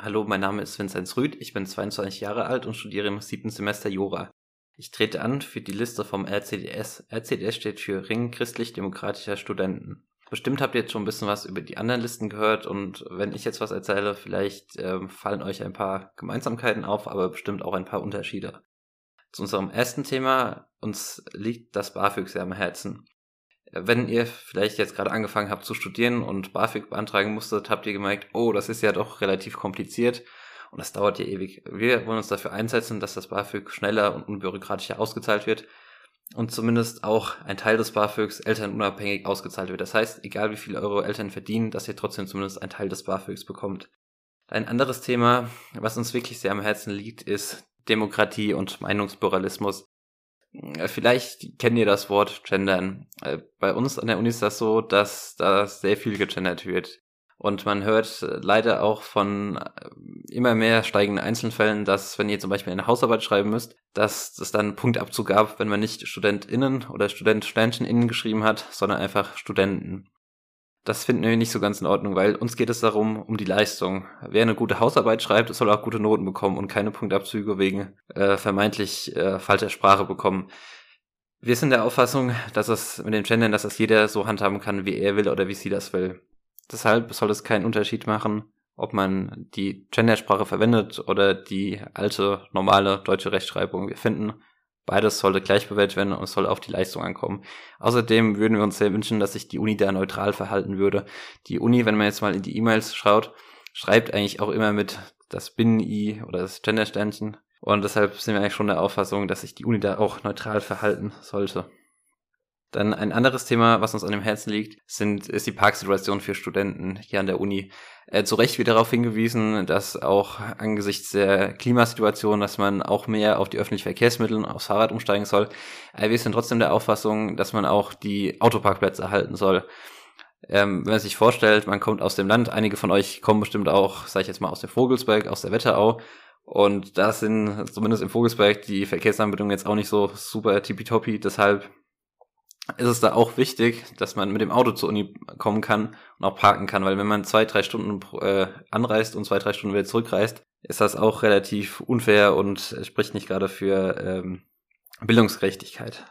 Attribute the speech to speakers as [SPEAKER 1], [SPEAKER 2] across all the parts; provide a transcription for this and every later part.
[SPEAKER 1] Hallo, mein Name ist Vinzenz Rüth, ich bin 22 Jahre alt und studiere im siebten Semester Jura. Ich trete an für die Liste vom RCDS. RCDS steht für Ring christlich-demokratischer Studenten. Bestimmt habt ihr jetzt schon ein bisschen was über die anderen Listen gehört und wenn ich jetzt was erzähle, vielleicht äh, fallen euch ein paar Gemeinsamkeiten auf, aber bestimmt auch ein paar Unterschiede. Zu unserem ersten Thema, uns liegt das BAföG sehr am Herzen. Wenn ihr vielleicht jetzt gerade angefangen habt zu studieren und BAföG beantragen musstet, habt ihr gemerkt, oh, das ist ja doch relativ kompliziert und das dauert ja ewig. Wir wollen uns dafür einsetzen, dass das BAföG schneller und unbürokratischer ausgezahlt wird und zumindest auch ein Teil des BAföGs elternunabhängig ausgezahlt wird. Das heißt, egal wie viel eure Eltern verdienen, dass ihr trotzdem zumindest einen Teil des BAföGs bekommt. Ein anderes Thema, was uns wirklich sehr am Herzen liegt, ist Demokratie und Meinungspluralismus. Äh, vielleicht kennt ihr das Wort gendern. Äh, bei uns an der Uni ist das so, dass da sehr viel gegendert wird. Und man hört äh, leider auch von immer mehr steigenden Einzelfällen, dass wenn ihr zum Beispiel eine Hausarbeit schreiben müsst, dass es dann Punktabzug gab, wenn man nicht StudentInnen oder Student, StudentInnen geschrieben hat, sondern einfach Studenten. Das finden wir nicht so ganz in Ordnung, weil uns geht es darum, um die Leistung. Wer eine gute Hausarbeit schreibt, soll auch gute Noten bekommen und keine Punktabzüge wegen äh, vermeintlich äh, falscher Sprache bekommen. Wir sind der Auffassung, dass es mit dem Gendern, dass das jeder so handhaben kann, wie er will oder wie sie das will. Deshalb soll es keinen Unterschied machen, ob man die Gendersprache verwendet oder die alte, normale deutsche Rechtschreibung. Wir finden, Beides sollte gleich bewertet werden und es soll auf die Leistung ankommen. Außerdem würden wir uns sehr wünschen, dass sich die Uni da neutral verhalten würde. Die Uni, wenn man jetzt mal in die E-Mails schaut, schreibt eigentlich auch immer mit das Binnen-I oder das Gender-Sternchen. Und deshalb sind wir eigentlich schon der Auffassung, dass sich die Uni da auch neutral verhalten sollte. Dann ein anderes Thema, was uns an dem Herzen liegt, sind, ist die Parksituation für Studenten hier an der Uni. Äh, zu Recht wird darauf hingewiesen, dass auch angesichts der Klimasituation, dass man auch mehr auf die öffentlichen Verkehrsmittel und aufs Fahrrad umsteigen soll. Äh, wir sind trotzdem der Auffassung, dass man auch die Autoparkplätze erhalten soll. Ähm, wenn man sich vorstellt, man kommt aus dem Land, einige von euch kommen bestimmt auch, sag ich jetzt mal, aus dem Vogelsberg, aus der Wetterau. Und da sind zumindest im Vogelsberg die Verkehrsanbindungen jetzt auch nicht so super tippitoppi. Deshalb ist es da auch wichtig, dass man mit dem Auto zur Uni kommen kann und auch parken kann, weil wenn man zwei, drei Stunden äh, anreist und zwei, drei Stunden wieder zurückreist, ist das auch relativ unfair und spricht nicht gerade für ähm, Bildungsgerechtigkeit.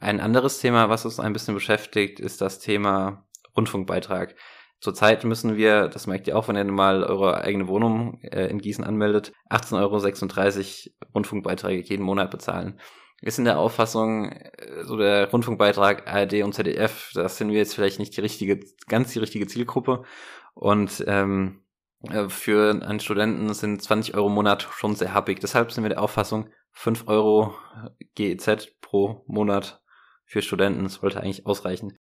[SPEAKER 1] Ein anderes Thema, was uns ein bisschen beschäftigt, ist das Thema Rundfunkbeitrag. Zurzeit müssen wir, das merkt ihr auch, wenn ihr mal eure eigene Wohnung äh, in Gießen anmeldet, 18,36 Euro Rundfunkbeiträge jeden Monat bezahlen ist in der Auffassung, äh, so der Rundfunkbeitrag ARD und ZDF, das sind wir jetzt vielleicht nicht die richtige, ganz die richtige Zielgruppe. Und ähm, äh, für einen Studenten sind 20 Euro im Monat schon sehr happig. Deshalb sind wir der Auffassung, 5 Euro GEZ pro Monat für Studenten sollte eigentlich ausreichen.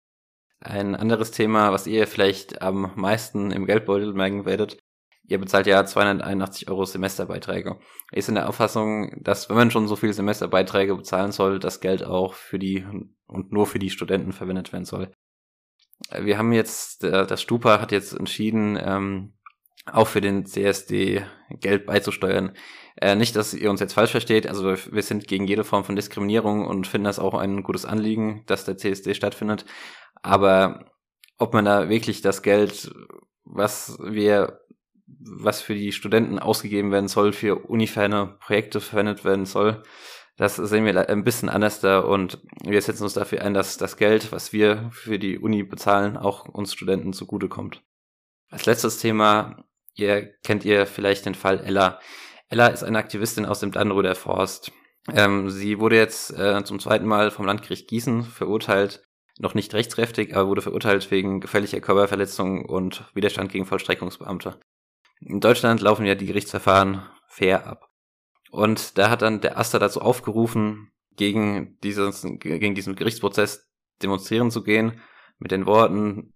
[SPEAKER 1] Ein anderes Thema, was ihr vielleicht am meisten im Geldbeutel merken werdet, ihr bezahlt ja 281 Euro Semesterbeiträge. Ich bin der Auffassung, dass wenn man schon so viele Semesterbeiträge bezahlen soll, das Geld auch für die und nur für die Studenten verwendet werden soll. Wir haben jetzt, das Stupa hat jetzt entschieden, ähm, auch für den CSD Geld beizusteuern. Äh, nicht, dass ihr uns jetzt falsch versteht, also wir sind gegen jede Form von Diskriminierung und finden das auch ein gutes Anliegen, dass der CSD stattfindet. Aber ob man da wirklich das Geld, was wir was für die Studenten ausgegeben werden soll, für uniferne Projekte verwendet werden soll. Das sehen wir ein bisschen anders da und wir setzen uns dafür ein, dass das Geld, was wir für die Uni bezahlen, auch uns Studenten zugutekommt. Als letztes Thema, ihr kennt ihr vielleicht den Fall Ella. Ella ist eine Aktivistin aus dem Dannröder Forst. Ähm, sie wurde jetzt äh, zum zweiten Mal vom Landgericht Gießen verurteilt, noch nicht rechtskräftig, aber wurde verurteilt wegen gefährlicher Körperverletzung und Widerstand gegen Vollstreckungsbeamte. In Deutschland laufen ja die Gerichtsverfahren fair ab. Und da hat dann der Aster dazu aufgerufen, gegen, dieses, gegen diesen Gerichtsprozess demonstrieren zu gehen, mit den Worten,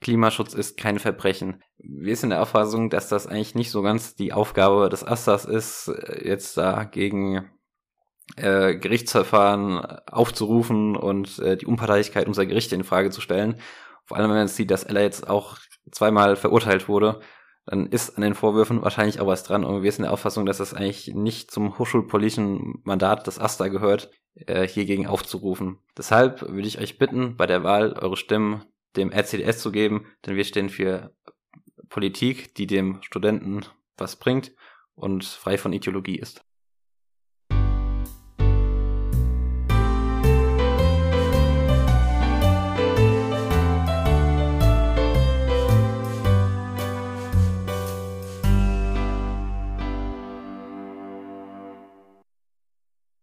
[SPEAKER 1] Klimaschutz ist kein Verbrechen. Wir sind der Auffassung, dass das eigentlich nicht so ganz die Aufgabe des Asters ist, jetzt da gegen äh, Gerichtsverfahren aufzurufen und äh, die Unparteilichkeit unserer Gerichte in Frage zu stellen. Vor allem, wenn man sieht, dass Ella jetzt auch zweimal verurteilt wurde dann ist an den Vorwürfen wahrscheinlich auch was dran. Und wir sind der Auffassung, dass das eigentlich nicht zum hochschulpolitischen Mandat des AStA gehört, äh, hiergegen aufzurufen. Deshalb würde ich euch bitten, bei der Wahl eure Stimmen dem RCDS zu geben, denn wir stehen für Politik, die dem Studenten was bringt und frei von Ideologie ist.